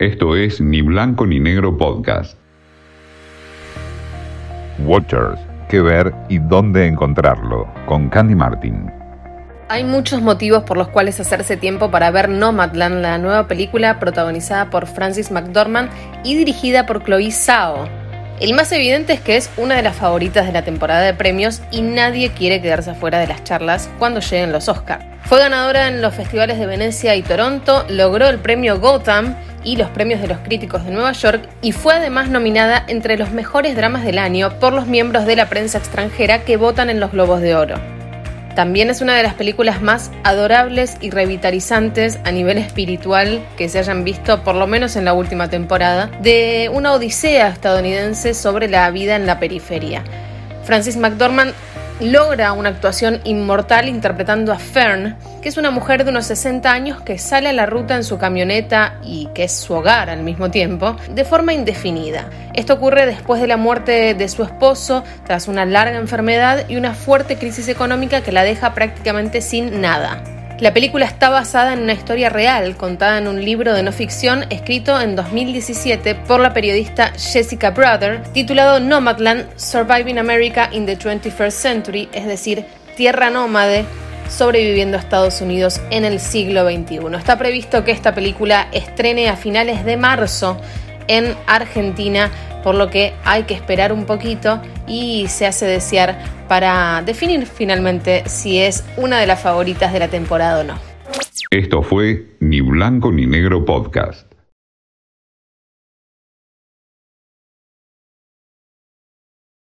Esto es Ni Blanco ni Negro Podcast. Watchers, qué ver y dónde encontrarlo, con Candy Martin. Hay muchos motivos por los cuales hacerse tiempo para ver Nomadland, la nueva película protagonizada por Francis McDormand y dirigida por Chloe Zhao. El más evidente es que es una de las favoritas de la temporada de premios y nadie quiere quedarse fuera de las charlas cuando lleguen los Oscars. Fue ganadora en los festivales de Venecia y Toronto, logró el premio Gotham y los premios de los críticos de Nueva York y fue además nominada entre los mejores dramas del año por los miembros de la prensa extranjera que votan en los Globos de Oro. También es una de las películas más adorables y revitalizantes a nivel espiritual que se hayan visto, por lo menos en la última temporada, de una odisea estadounidense sobre la vida en la periferia. Francis McDormand logra una actuación inmortal interpretando a Fern, que es una mujer de unos 60 años que sale a la ruta en su camioneta y que es su hogar al mismo tiempo, de forma indefinida. Esto ocurre después de la muerte de su esposo, tras una larga enfermedad y una fuerte crisis económica que la deja prácticamente sin nada. La película está basada en una historia real contada en un libro de no ficción escrito en 2017 por la periodista Jessica Brother, titulado Nomadland Surviving America in the 21st Century, es decir, Tierra Nómade sobreviviendo a Estados Unidos en el siglo XXI. Está previsto que esta película estrene a finales de marzo en Argentina, por lo que hay que esperar un poquito y se hace desear para definir finalmente si es una de las favoritas de la temporada o no. Esto fue Ni Blanco ni Negro Podcast.